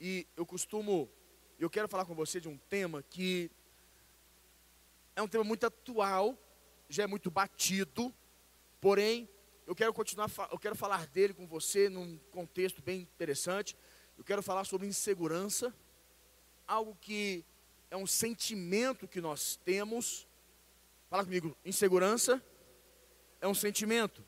E eu costumo, eu quero falar com você de um tema que é um tema muito atual, já é muito batido, porém, eu quero continuar, eu quero falar dele com você num contexto bem interessante. Eu quero falar sobre insegurança, algo que é um sentimento que nós temos. Fala comigo, insegurança é um sentimento.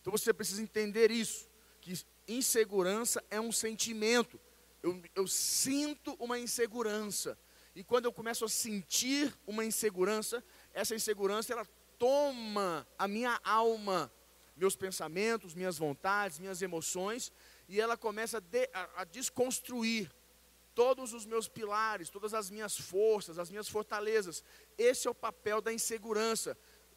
Então você precisa entender isso, que insegurança é um sentimento. Eu, eu sinto uma insegurança. E quando eu começo a sentir uma insegurança, essa insegurança ela toma a minha alma, meus pensamentos, minhas vontades, minhas emoções, e ela começa a, de, a, a desconstruir todos os meus pilares, todas as minhas forças, as minhas fortalezas. Esse é o papel da insegurança,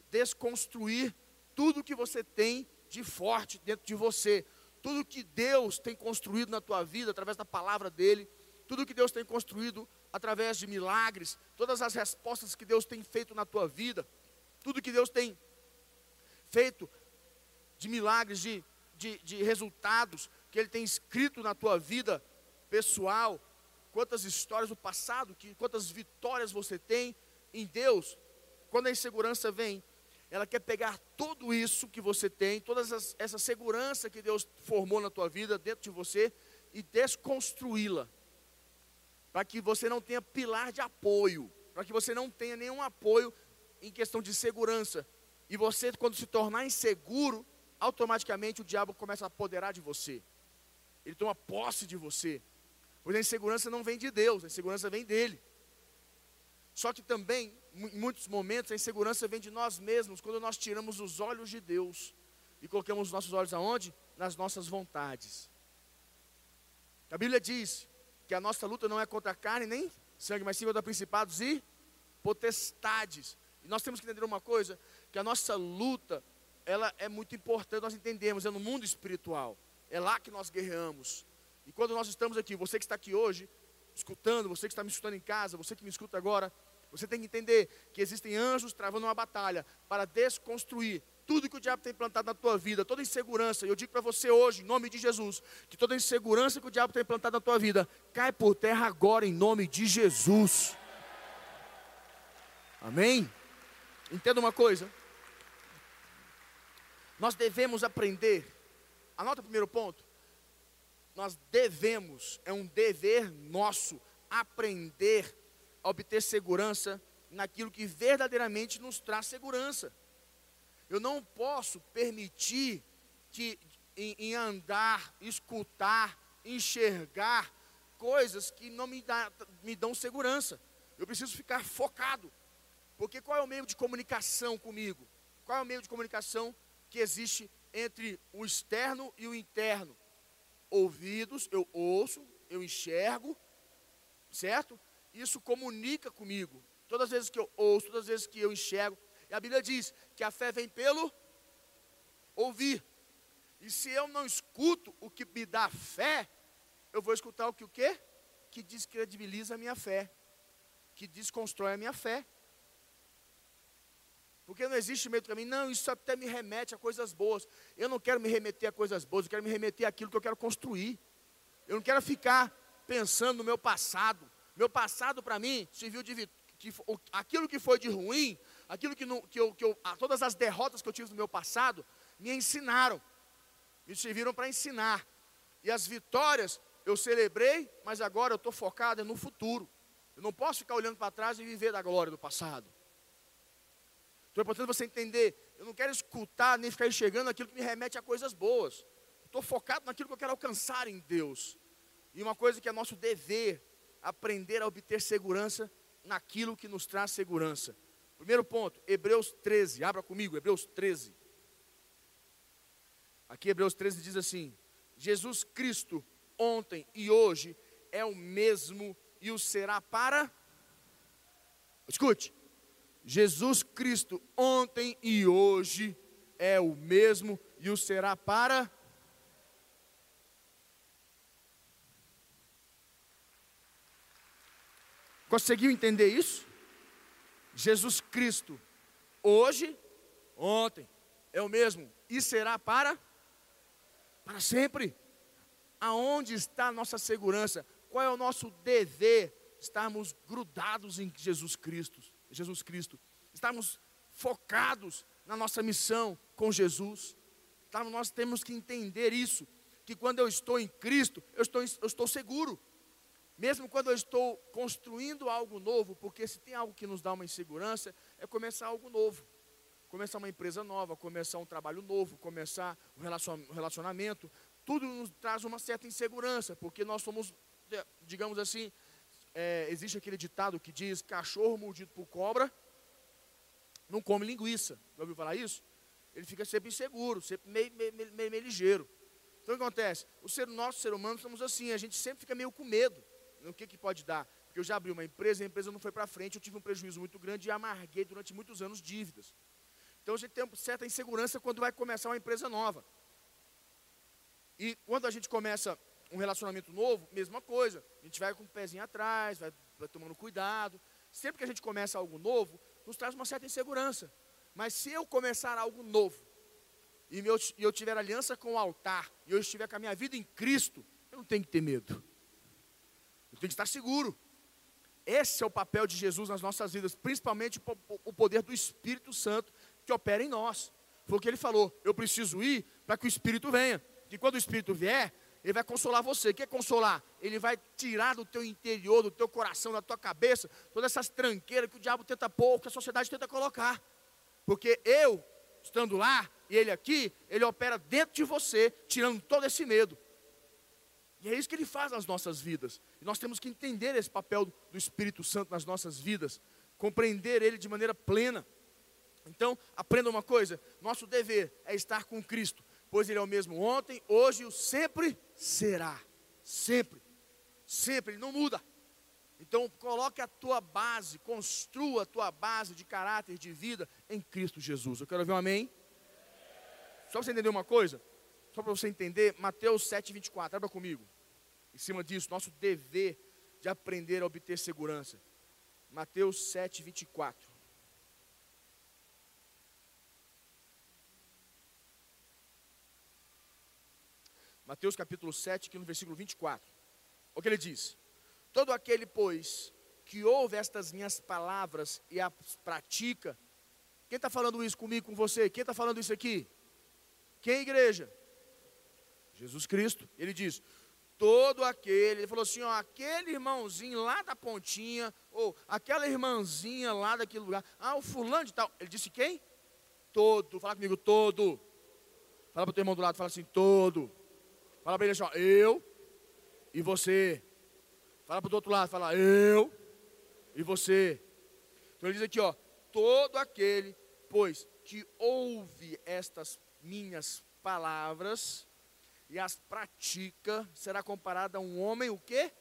desconstruir tudo que você tem de forte dentro de você, tudo que Deus tem construído na tua vida através da palavra dele, tudo que Deus tem construído através de milagres, todas as respostas que Deus tem feito na tua vida, tudo que Deus tem feito de milagres, de, de, de resultados que Ele tem escrito na tua vida pessoal, quantas histórias do passado, que, quantas vitórias você tem em Deus. Quando a insegurança vem, ela quer pegar tudo isso que você tem, toda essa segurança que Deus formou na tua vida, dentro de você, e desconstruí-la. Para que você não tenha pilar de apoio, para que você não tenha nenhum apoio em questão de segurança. E você, quando se tornar inseguro, automaticamente o diabo começa a apoderar de você. Ele toma posse de você. Pois a insegurança não vem de Deus, a insegurança vem dele. Só que também, em muitos momentos, a insegurança vem de nós mesmos, quando nós tiramos os olhos de Deus e colocamos os nossos olhos aonde? Nas nossas vontades. A Bíblia diz que a nossa luta não é contra a carne nem sangue, mas sim contra principados e potestades. E nós temos que entender uma coisa, que a nossa luta, ela é muito importante, nós entendemos, é no mundo espiritual. É lá que nós guerreamos. E quando nós estamos aqui, você que está aqui hoje, escutando, você que está me escutando em casa, você que me escuta agora, você tem que entender que existem anjos travando uma batalha para desconstruir tudo que o diabo tem plantado na tua vida, toda insegurança. Eu digo para você hoje, em nome de Jesus, que toda insegurança que o diabo tem plantado na tua vida, cai por terra agora, em nome de Jesus. Amém? Entenda uma coisa. Nós devemos aprender. Anota o primeiro ponto. Nós devemos, é um dever nosso, aprender obter segurança naquilo que verdadeiramente nos traz segurança. Eu não posso permitir que em, em andar, escutar, enxergar coisas que não me, dá, me dão segurança. Eu preciso ficar focado. Porque qual é o meio de comunicação comigo? Qual é o meio de comunicação que existe entre o externo e o interno? Ouvidos, eu ouço, eu enxergo, certo? Isso comunica comigo. Todas as vezes que eu ouço, todas as vezes que eu enxergo. E a Bíblia diz que a fé vem pelo ouvir. E se eu não escuto o que me dá fé, eu vou escutar o que o quê? Que descredibiliza a minha fé, que desconstrói a minha fé. Porque não existe meio do caminho. Não, isso até me remete a coisas boas. Eu não quero me remeter a coisas boas, eu quero me remeter àquilo que eu quero construir. Eu não quero ficar pensando no meu passado. Meu passado para mim serviu de que, aquilo que foi de ruim, aquilo que, não, que, eu, que eu, todas as derrotas que eu tive no meu passado, me ensinaram, me serviram para ensinar. E as vitórias eu celebrei, mas agora eu estou focado no futuro. Eu não posso ficar olhando para trás e viver da glória do passado. Então é importante você entender, eu não quero escutar nem ficar enxergando aquilo que me remete a coisas boas. Estou focado naquilo que eu quero alcançar em Deus. E uma coisa que é nosso dever, aprender a obter segurança naquilo que nos traz segurança. Primeiro ponto, Hebreus 13, abra comigo, Hebreus 13. Aqui Hebreus 13 diz assim: Jesus Cristo ontem e hoje é o mesmo e o será para. Escute, Jesus Cristo ontem e hoje é o mesmo e o será para. Conseguiu entender isso? Jesus Cristo, hoje, ontem, é o mesmo e será para para sempre. aonde está a nossa segurança? Qual é o nosso dever? Estarmos grudados em Jesus Cristo, Jesus Cristo. Estarmos focados na nossa missão com Jesus. Então, nós temos que entender isso, que quando eu estou em Cristo, eu estou, eu estou seguro. Mesmo quando eu estou construindo algo novo, porque se tem algo que nos dá uma insegurança, é começar algo novo. Começar uma empresa nova, começar um trabalho novo, começar um relacionamento. Tudo nos traz uma certa insegurança, porque nós somos, digamos assim, é, existe aquele ditado que diz: cachorro mordido por cobra não come linguiça. Já ouviu falar isso? Ele fica sempre inseguro, sempre meio, meio, meio, meio ligeiro. Então o que acontece? O ser, nós, ser humano, somos assim, a gente sempre fica meio com medo. O que, que pode dar? Porque eu já abri uma empresa, a empresa não foi para frente, eu tive um prejuízo muito grande e amarguei durante muitos anos dívidas. Então a gente tem uma certa insegurança quando vai começar uma empresa nova. E quando a gente começa um relacionamento novo, mesma coisa. A gente vai com o pezinho atrás, vai, vai tomando cuidado. Sempre que a gente começa algo novo, nos traz uma certa insegurança. Mas se eu começar algo novo, e eu tiver aliança com o altar, e eu estiver com a minha vida em Cristo, eu não tenho que ter medo. Eu tenho que estar seguro. Esse é o papel de Jesus nas nossas vidas, principalmente o poder do Espírito Santo que opera em nós. Foi o que ele falou: eu preciso ir para que o Espírito venha. E quando o Espírito vier, ele vai consolar você. O que é consolar? Ele vai tirar do teu interior, do teu coração, da tua cabeça, todas essas tranqueiras que o diabo tenta pôr, que a sociedade tenta colocar. Porque eu, estando lá, e ele aqui, ele opera dentro de você, tirando todo esse medo. E é isso que ele faz nas nossas vidas. E nós temos que entender esse papel do Espírito Santo nas nossas vidas, compreender ele de maneira plena. Então, aprenda uma coisa: nosso dever é estar com Cristo, pois Ele é o mesmo ontem, hoje e sempre será. Sempre. Sempre, Ele não muda. Então, coloque a tua base, construa a tua base de caráter, de vida em Cristo Jesus. Eu quero ouvir um amém. Só para você entender uma coisa, só para você entender, Mateus 7, 24, abra comigo. Em cima disso, nosso dever de aprender a obter segurança. Mateus 7, 24. Mateus capítulo 7, aqui no versículo 24. O que ele diz? Todo aquele, pois, que ouve estas minhas palavras e as pratica, quem está falando isso comigo, com você? Quem está falando isso aqui? Quem, igreja? Jesus Cristo. Ele diz: todo aquele, ele falou assim: ó, aquele irmãozinho lá da pontinha, ou aquela irmãzinha lá daquele lugar, ah, o fulano de tal. Ele disse quem? Todo. Fala comigo, todo. Fala para o teu irmão do lado, fala assim, todo. Fala para ele assim, ó, eu e você. Fala para o outro lado, fala eu e você. Então ele diz aqui, ó, todo aquele, pois, que ouve estas minhas palavras e as pratica, será comparado a um homem o quê?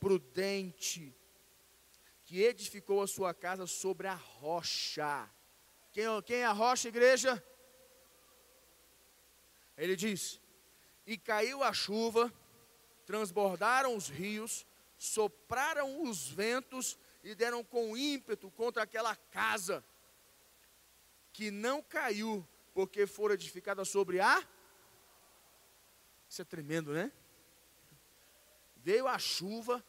Prudente, que edificou a sua casa sobre a rocha. Quem, quem é a rocha, igreja? Ele diz: e caiu a chuva, transbordaram os rios, sopraram os ventos e deram com ímpeto contra aquela casa, que não caiu, porque fora edificada sobre a. Isso é tremendo, né? Veio a chuva,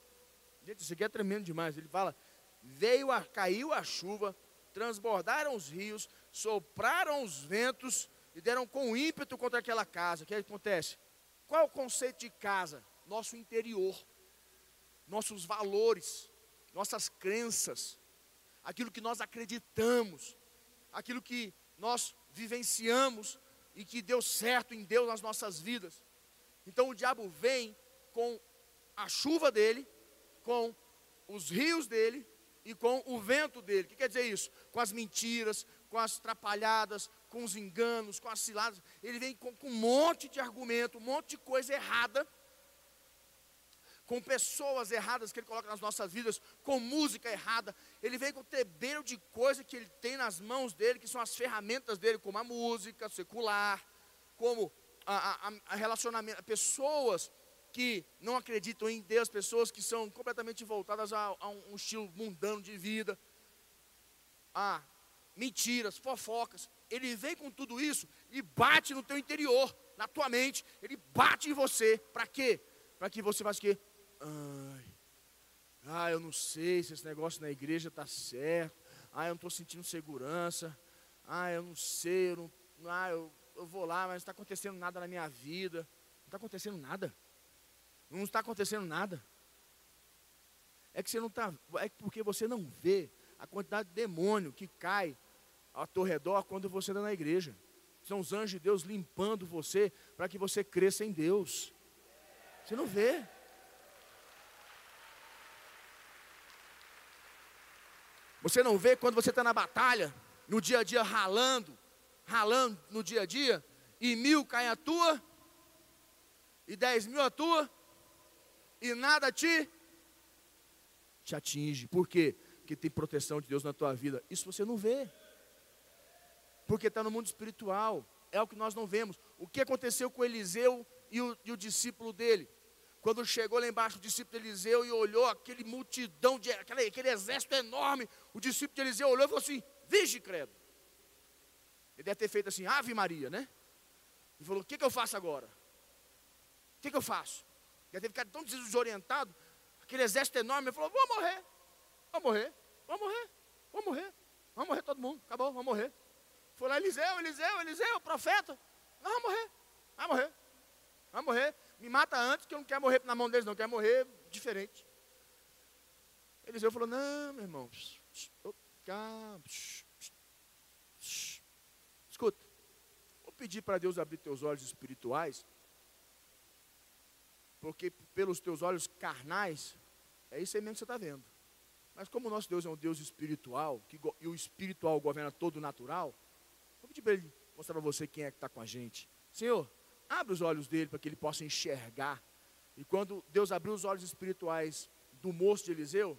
gente, isso aqui é tremendo demais. Ele fala: veio a, caiu a chuva, transbordaram os rios, sopraram os ventos e deram com ímpeto contra aquela casa. O que acontece? Qual o conceito de casa? Nosso interior, nossos valores, nossas crenças, aquilo que nós acreditamos, aquilo que nós vivenciamos e que deu certo em Deus nas nossas vidas. Então o diabo vem com a chuva dele, com os rios dele e com o vento dele. O que quer dizer isso? Com as mentiras, com as atrapalhadas, com os enganos, com as ciladas. Ele vem com, com um monte de argumento, um monte de coisa errada, com pessoas erradas que ele coloca nas nossas vidas, com música errada. Ele vem com o tebeiro de coisa que ele tem nas mãos dele, que são as ferramentas dele, como a música secular, como a, a, relacionamento, pessoas que não acreditam em Deus, pessoas que são completamente voltadas a, a um, estilo mundano de vida, a mentiras, fofocas. Ele vem com tudo isso e bate no teu interior, na tua mente. Ele bate em você. Para quê? para que você faça o quê? Ai, ah, eu não sei se esse negócio na igreja está certo. Ah, eu não estou sentindo segurança. Ah, eu não sei, eu não, ah, eu, eu vou lá, mas não está acontecendo nada na minha vida. Não está acontecendo nada. Não está acontecendo nada. É que você não está. É porque você não vê a quantidade de demônio que cai ao teu redor quando você está na igreja. São os anjos de Deus limpando você para que você cresça em Deus. Você não vê. Você não vê quando você está na batalha, no dia a dia ralando, ralando no dia a dia, e mil caem a tua, e dez mil a tua, e nada te, te atinge. Por quê? Porque tem proteção de Deus na tua vida. Isso você não vê. Porque está no mundo espiritual. É o que nós não vemos. O que aconteceu com Eliseu e o, e o discípulo dele? Quando chegou lá embaixo o discípulo de Eliseu e olhou aquele multidão, de, aquele, aquele exército enorme, o discípulo de Eliseu olhou e falou assim: Vige, credo. Ele deve ter feito assim, Ave Maria, né? E falou: O que, que eu faço agora? O que, que eu faço? Deve ter ficado tão desorientado, aquele exército enorme, ele falou: Vou morrer, vou morrer, vou morrer, vou morrer, vamos morrer todo mundo, acabou, vamos morrer. Foi lá Eliseu, Eliseu, Eliseu, profeta, nós vamos morrer, vamos morrer, vamos morrer me mata antes, que eu não quero morrer na mão deles, não, eu quero morrer diferente. Eliseu falou: Não, meu irmão, calma, escuta, vou pedir para Deus abrir teus olhos espirituais, porque pelos teus olhos carnais, é isso aí mesmo que você está vendo. Mas como o nosso Deus é um Deus espiritual, que, e o espiritual governa todo o natural, vou pedir para ele mostrar para você quem é que está com a gente. Senhor, Abre os olhos dele para que ele possa enxergar. E quando Deus abriu os olhos espirituais do moço de Eliseu,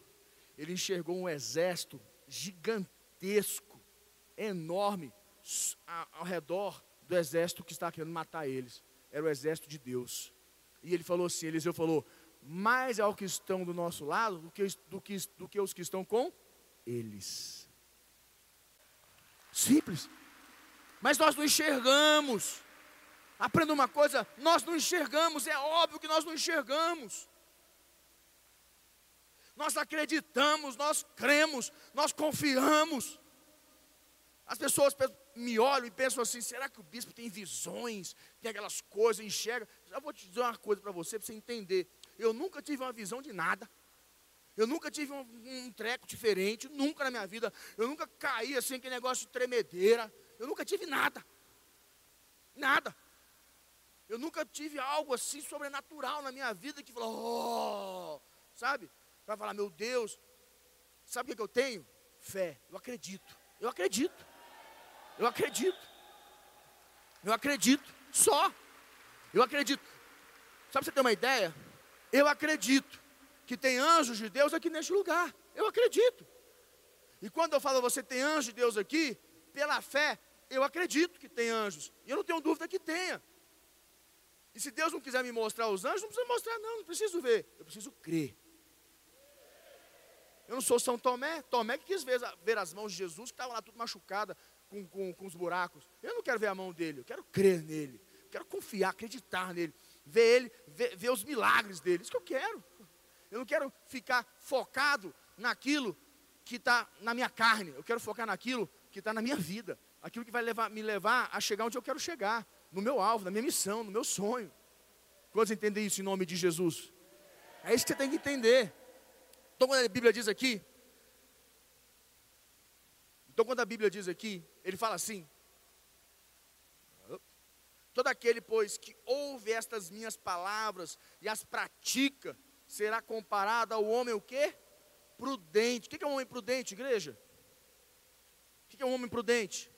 ele enxergou um exército gigantesco, enorme, ao redor do exército que estava querendo matar eles. Era o exército de Deus. E ele falou assim: Eliseu falou, mais é o que estão do nosso lado do que, do que, do que os que estão com eles. Simples. Mas nós não enxergamos. Aprenda uma coisa: nós não enxergamos, é óbvio que nós não enxergamos. Nós acreditamos, nós cremos, nós confiamos. As pessoas me olham e pensam assim: será que o bispo tem visões, tem aquelas coisas, enxerga? Já vou te dizer uma coisa para você, para você entender. Eu nunca tive uma visão de nada. Eu nunca tive um, um, treco diferente, nunca na minha vida. Eu nunca caí assim, aquele negócio de tremedeira. Eu nunca tive nada. Nada. Eu nunca tive algo assim sobrenatural na minha vida que falou, oh, sabe? Para falar, meu Deus, sabe o que eu tenho? Fé. Eu acredito. Eu acredito. Eu acredito. Eu acredito. Só. Eu acredito. Sabe você ter uma ideia? Eu acredito que tem anjos de Deus aqui neste lugar. Eu acredito. E quando eu falo você tem anjos de Deus aqui, pela fé, eu acredito que tem anjos. E eu não tenho dúvida que tenha. E se Deus não quiser me mostrar os anjos, não precisa mostrar, não, não preciso ver. Eu preciso crer. Eu não sou São Tomé. Tomé que quis ver, ver as mãos de Jesus, que estava lá tudo machucada, com, com, com os buracos. Eu não quero ver a mão dele, eu quero crer nele. Eu quero confiar, acreditar nele. Ver ele, ver, ver os milagres dele. Isso que eu quero. Eu não quero ficar focado naquilo que está na minha carne. Eu quero focar naquilo que está na minha vida. Aquilo que vai levar, me levar a chegar onde eu quero chegar no meu alvo, na minha missão, no meu sonho. Quantos entendem isso em nome de Jesus? É isso que você tem que entender. Então, quando a Bíblia diz aqui, então, quando a Bíblia diz aqui, ele fala assim: Todo aquele, pois, que ouve estas minhas palavras e as pratica, será comparado ao homem o quê? Prudente. O que é um homem prudente, igreja? O que é um homem prudente?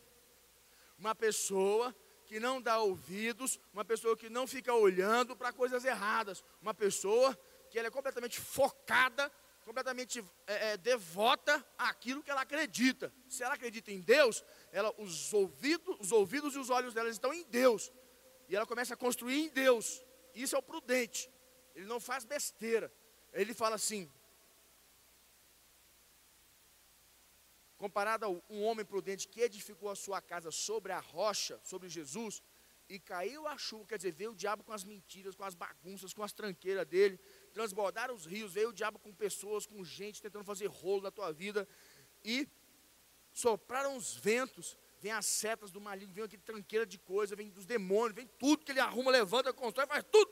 Uma pessoa que não dá ouvidos, uma pessoa que não fica olhando para coisas erradas, uma pessoa que ela é completamente focada, completamente é, é, devota àquilo que ela acredita. Se ela acredita em Deus, ela, os, ouvidos, os ouvidos e os olhos dela estão em Deus. E ela começa a construir em Deus. Isso é o prudente. Ele não faz besteira. Ele fala assim: comparado a um homem prudente que edificou a sua casa sobre a rocha, sobre Jesus, e caiu a chuva, quer dizer, veio o diabo com as mentiras, com as bagunças, com as tranqueiras dele, transbordaram os rios, veio o diabo com pessoas, com gente tentando fazer rolo na tua vida, e sopraram os ventos, vem as setas do maligno, vem aquele tranqueira de coisa, vem dos demônios, vem tudo que ele arruma, levanta, constrói, faz tudo.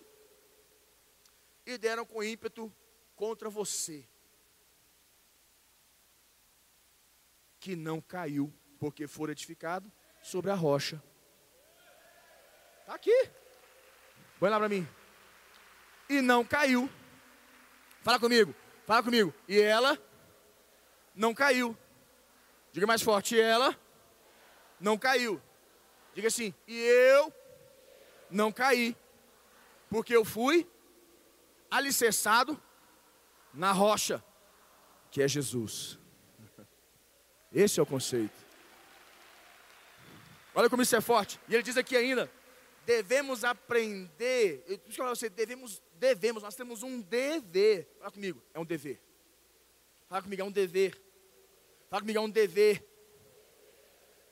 E deram com ímpeto contra você. Que não caiu, porque for edificado sobre a rocha. Está aqui. Põe lá para mim. E não caiu. Fala comigo. Fala comigo. E ela não caiu. Diga mais forte. E ela não caiu. Diga assim. E eu não caí. Porque eu fui alicerçado na rocha, que é Jesus. Esse é o conceito. Olha como isso é forte. E ele diz aqui ainda: devemos aprender. Deixa eu falar você, devemos, devemos, nós temos um dever. Fala comigo, é um dever. Fala comigo, é um dever. Fala comigo, é um dever.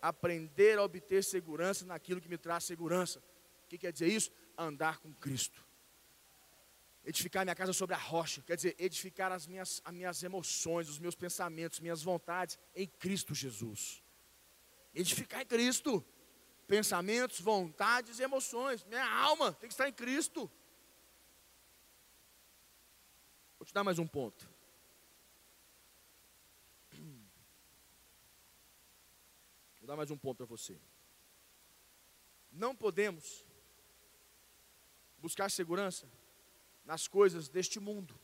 Aprender a obter segurança naquilo que me traz segurança. O que quer dizer isso? Andar com Cristo. Edificar minha casa sobre a rocha, quer dizer, edificar as minhas, as minhas emoções, os meus pensamentos, minhas vontades em Cristo Jesus. Edificar em Cristo pensamentos, vontades e emoções. Minha alma tem que estar em Cristo. Vou te dar mais um ponto. Vou dar mais um ponto para você. Não podemos buscar segurança nas coisas deste mundo.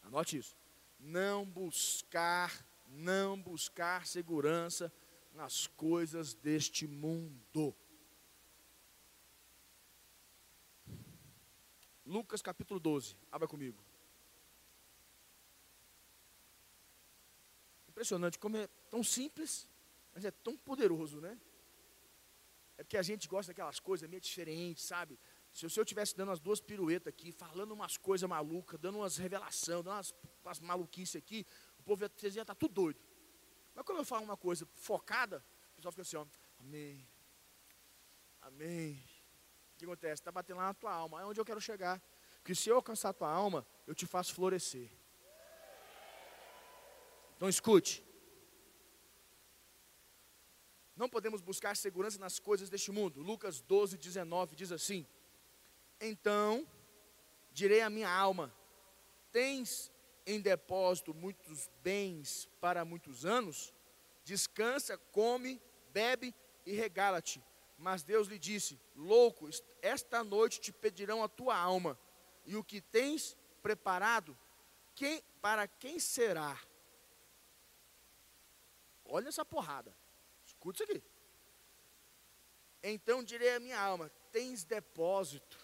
Anote isso. Não buscar, não buscar segurança nas coisas deste mundo. Lucas capítulo 12, abra comigo. Impressionante como é tão simples, mas é tão poderoso, né? É porque a gente gosta daquelas coisas meio diferentes, sabe? Se eu estivesse dando as duas piruetas aqui, falando umas coisas malucas, dando umas revelações, dando umas, umas maluquices aqui, o povo ia, estar tá tudo doido. Mas quando eu falo uma coisa focada, o pessoal fica assim, ó, amém, amém. Que acontece? Está batendo lá na tua alma, é onde eu quero chegar. Porque se eu alcançar a tua alma, eu te faço florescer. Então escute. Não podemos buscar segurança nas coisas deste mundo. Lucas 12, 19 diz assim: Então direi à minha alma: Tens em depósito muitos bens para muitos anos, descansa, come, bebe e regala-te. Mas Deus lhe disse: Louco, esta noite te pedirão a tua alma, e o que tens preparado, quem, para quem será? Olha essa porrada, escute isso aqui. Então direi à minha alma: Tens depósito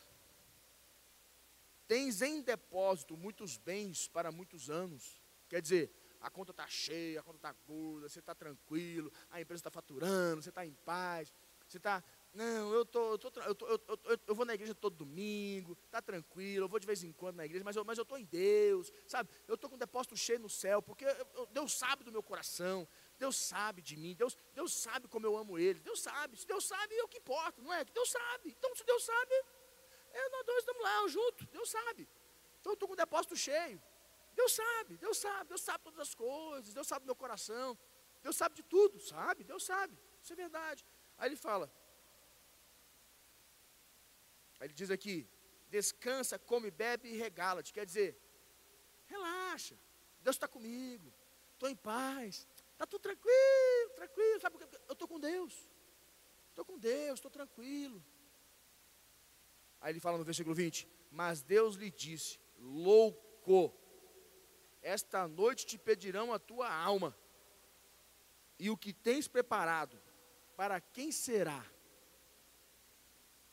Tens em depósito muitos bens para muitos anos. Quer dizer, a conta está cheia, a conta está gorda, você está tranquilo, a empresa está faturando, você está em paz, você está. Não, eu, tô, eu, tô, eu, tô, eu, eu, eu, vou na igreja todo domingo, está tranquilo, eu vou de vez em quando na igreja, mas eu estou mas eu em Deus, sabe? Eu estou com um depósito cheio no céu, porque Deus sabe do meu coração, Deus sabe de mim, Deus, Deus sabe como eu amo Ele, Deus sabe, se Deus sabe é o que importa, não é? Deus sabe, então se Deus sabe, é, nós dois estamos lá juntos, Deus sabe. Então eu estou com o depósito cheio. Deus sabe, Deus sabe, Deus sabe todas as coisas, Deus sabe do meu coração, Deus sabe de tudo, sabe? Deus sabe, isso é verdade. Aí ele fala, aí ele diz aqui, descansa, come, bebe e regala-te. Quer dizer, relaxa, Deus está comigo, estou em paz, está tudo tranquilo, tranquilo, sabe? Eu estou com Deus, estou com Deus, estou tranquilo. Aí ele fala no versículo 20: Mas Deus lhe disse: Louco, esta noite te pedirão a tua alma, e o que tens preparado, para quem será?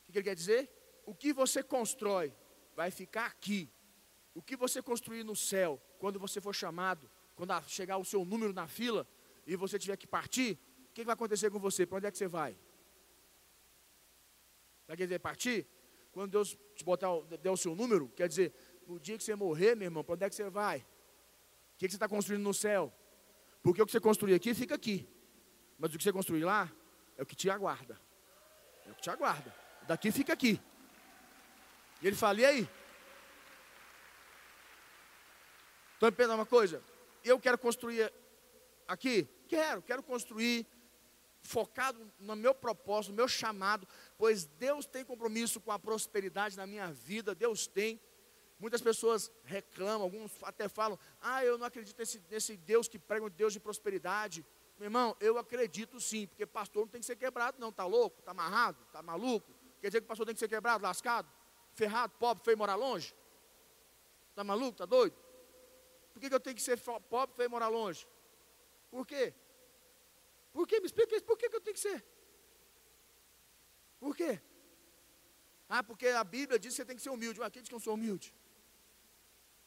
O que ele quer dizer? O que você constrói vai ficar aqui. O que você construir no céu, quando você for chamado, quando chegar o seu número na fila e você tiver que partir, o que vai acontecer com você? Para onde é que você vai? Vai querer partir? Quando Deus te botar, der o seu número, quer dizer, no dia que você morrer, meu irmão, para onde é que você vai? O que, que você está construindo no céu? Porque o que você construir aqui fica aqui. Mas o que você construir lá é o que te aguarda. É o que te aguarda. Daqui fica aqui. E ele fala: e aí? Estão entendendo uma coisa? Eu quero construir aqui? Quero, quero construir focado no meu propósito, no meu chamado, pois Deus tem compromisso com a prosperidade na minha vida, Deus tem. Muitas pessoas reclamam, alguns até falam: Ah, eu não acredito nesse, nesse Deus que prega um Deus de prosperidade. Meu irmão, eu acredito sim, porque pastor não tem que ser quebrado, não. Está louco? Está amarrado? Está maluco? Quer dizer que pastor tem que ser quebrado, lascado, ferrado, pobre, feio morar longe? Está maluco? Está doido? Por que, que eu tenho que ser pobre, feio morar longe? Por quê? Por quê? Me explica isso. Por que, que eu tenho que ser? Por quê? Ah, porque a Bíblia diz que você tem que ser humilde. Ah, quem diz que eu sou humilde?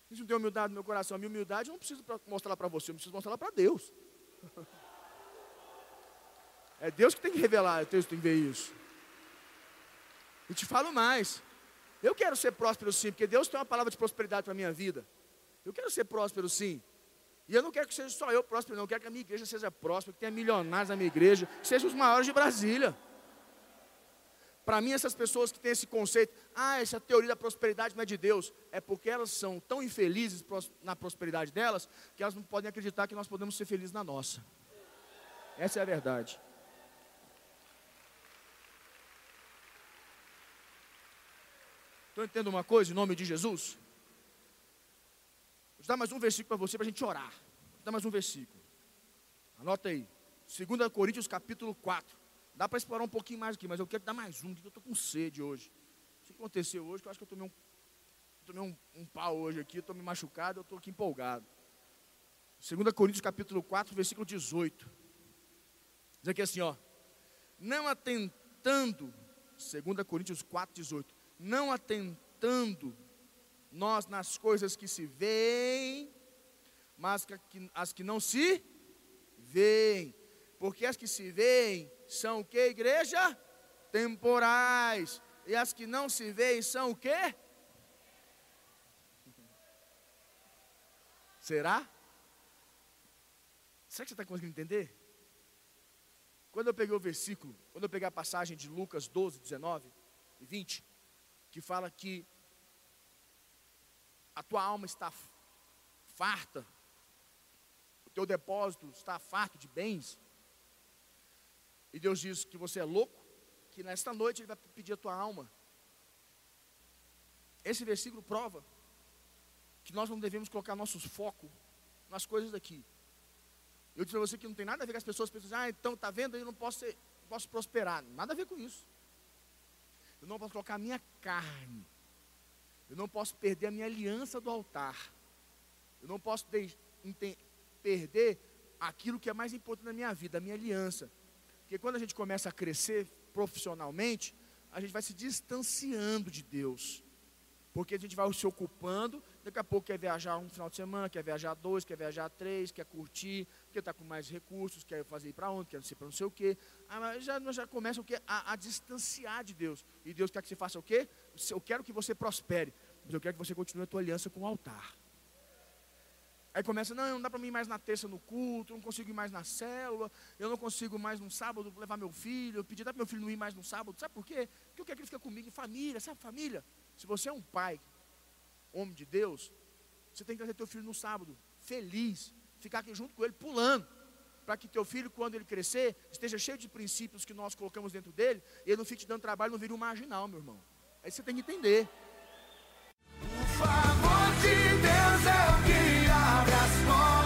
Isso não tem humildade no meu coração. A minha humildade eu não preciso mostrar para você, eu preciso mostrar para Deus. É Deus que tem que revelar, Deus tem que ver isso. E te falo mais. Eu quero ser próspero sim, porque Deus tem uma palavra de prosperidade para a minha vida. Eu quero ser próspero sim. E eu não quero que seja só eu próspero, não. Eu quero que a minha igreja seja próspera, que tenha milionários na minha igreja, que sejam os maiores de Brasília. Para mim, essas pessoas que têm esse conceito, ah, essa teoria da prosperidade não é de Deus, é porque elas são tão infelizes na prosperidade delas, que elas não podem acreditar que nós podemos ser felizes na nossa. Essa é a verdade. Estão entendendo uma coisa em nome de Jesus? Vou dar mais um versículo para você para a gente orar. Vou dar mais um versículo. Anota aí. 2 Coríntios capítulo 4. Dá para explorar um pouquinho mais aqui, mas eu quero dar mais um, porque eu estou com sede hoje. O que aconteceu hoje, que eu acho que eu tomei um, tomei um, um pau hoje aqui, estou me machucado, eu estou aqui empolgado. 2 Coríntios capítulo 4, versículo 18. Diz aqui assim, ó. Não atentando, 2 Coríntios 4, 18. Não atentando nós nas coisas que se veem, mas as que não se veem. Porque as que se veem são o que, igreja? Temporais. E as que não se veem são o que? Será? Será que você está conseguindo entender? Quando eu peguei o versículo, quando eu peguei a passagem de Lucas 12, 19 e 20, que fala que a tua alma está farta, o teu depósito está farto de bens, e Deus diz que você é louco, que nesta noite Ele vai pedir a tua alma. Esse versículo prova que nós não devemos colocar nossos focos nas coisas daqui. Eu disse para você que não tem nada a ver com as pessoas pensam, ah, então está vendo, eu não posso, ser, posso prosperar. Nada a ver com isso. Eu não posso colocar a minha carne eu não posso perder a minha aliança do altar. Eu não posso perder aquilo que é mais importante na minha vida, a minha aliança. Porque quando a gente começa a crescer profissionalmente, a gente vai se distanciando de Deus. Porque a gente vai se ocupando, daqui a pouco quer viajar um final de semana, quer viajar dois, quer viajar três, quer curtir, quer estar com mais recursos, quer fazer para onde, quer ser para não sei o quê. Ah, já, já começa o quê? A, a, distanciar de Deus. E Deus quer que você faça o quê? Eu quero que você prospere, mas eu quero que você continue a tua aliança com o altar. Aí começa, não, não dá para mim ir mais na terça no culto, não consigo ir mais na célula, eu não consigo mais no sábado levar meu filho, eu pedi até para meu filho não ir mais no sábado, sabe por quê? Porque eu quero que ele fique comigo em família, sabe família? Se você é um pai, homem de Deus, você tem que trazer teu filho no sábado, feliz, ficar aqui junto com ele pulando, para que teu filho, quando ele crescer, esteja cheio de princípios que nós colocamos dentro dele, e ele não fique te dando trabalho, não vire um marginal, meu irmão. Aí você tem que entender. O favor de Deus é o que abre as portas.